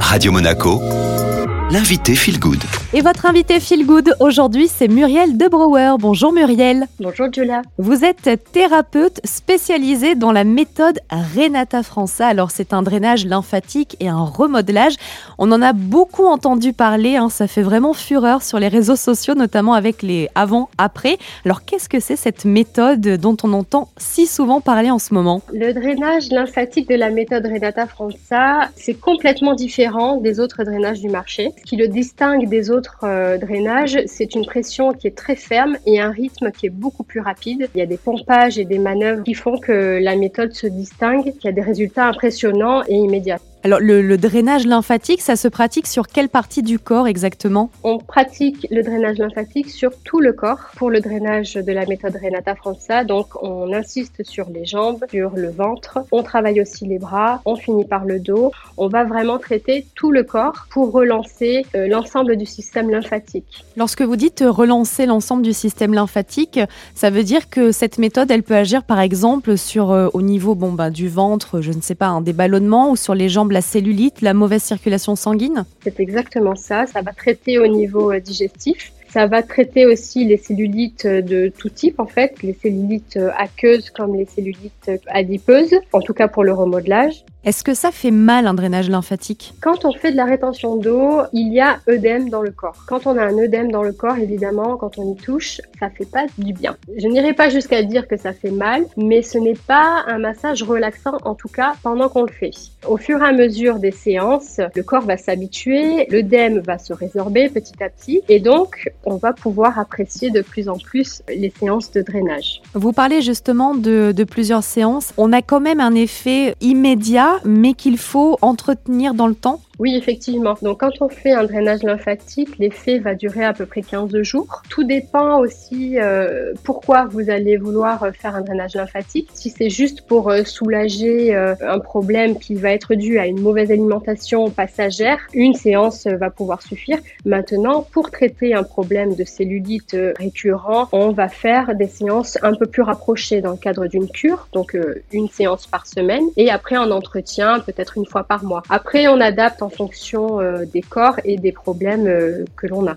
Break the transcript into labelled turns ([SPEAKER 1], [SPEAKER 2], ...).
[SPEAKER 1] Radio Monaco, l'invité Feel Good.
[SPEAKER 2] Et votre invité Feel Good aujourd'hui, c'est Muriel Debrouwer. Bonjour Muriel.
[SPEAKER 3] Bonjour Julia.
[SPEAKER 2] Vous êtes thérapeute spécialisée dans la méthode Renata França. Alors c'est un drainage lymphatique et un remodelage. On en a beaucoup entendu parler, hein. ça fait vraiment fureur sur les réseaux sociaux, notamment avec les avant-après. Alors qu'est-ce que c'est cette méthode dont on entend si souvent parler en ce moment?
[SPEAKER 3] Le drainage lymphatique de la méthode Renata França, c'est complètement différent des autres drainages du marché. Ce qui le distingue des autres euh, drainages, c'est une pression qui est très ferme et un rythme qui est beaucoup plus rapide. Il y a des pompages et des manœuvres qui font que la méthode se distingue, qui a des résultats impressionnants et immédiats.
[SPEAKER 2] Alors le, drainage lymphatique, ça se pratique sur quelle partie du corps exactement?
[SPEAKER 3] On pratique le drainage lymphatique sur tout le corps pour le drainage de la méthode Renata Franza. Donc on insiste sur les jambes, sur le ventre, on travaille aussi les bras, on finit par le dos. On va vraiment traiter tout le corps pour relancer euh, l'ensemble du système lymphatique.
[SPEAKER 2] Lorsque vous dites relancer l'ensemble du système lymphatique, ça veut dire que cette méthode, elle peut agir par exemple sur euh, au niveau bon bah, du ventre, je ne sais pas, un déballonnement ou sur les jambes la cellulite, la mauvaise circulation sanguine
[SPEAKER 3] C'est exactement ça. Ça va traiter au niveau euh, digestif. Ça va traiter aussi les cellulites euh, de tout type en fait, les cellulites euh, aqueuses comme les cellulites adipeuses, en tout cas pour le remodelage.
[SPEAKER 2] Est-ce que ça fait mal un drainage lymphatique?
[SPEAKER 3] Quand on fait de la rétention d'eau, il y a œdème dans le corps. Quand on a un œdème dans le corps, évidemment, quand on y touche, ça fait pas du bien. Je n'irai pas jusqu'à dire que ça fait mal, mais ce n'est pas un massage relaxant en tout cas pendant qu'on le fait. Au fur et à mesure des séances, le corps va s'habituer, l'œdème va se résorber petit à petit et donc on va pouvoir apprécier de plus en plus les séances de drainage.
[SPEAKER 2] Vous parlez justement de, de plusieurs séances. On a quand même un effet immédiat mais qu'il faut entretenir dans le temps
[SPEAKER 3] oui, effectivement. Donc, quand on fait un drainage lymphatique, l'effet va durer à peu près 15 jours. Tout dépend aussi euh, pourquoi vous allez vouloir faire un drainage lymphatique. Si c'est juste pour euh, soulager euh, un problème qui va être dû à une mauvaise alimentation passagère, une séance va pouvoir suffire. Maintenant, pour traiter un problème de cellulite récurrent, on va faire des séances un peu plus rapprochées dans le cadre d'une cure, donc une séance par semaine, et après un entretien peut-être une fois par mois. Après, on adapte en fonction euh, des corps et des problèmes euh, que l'on a.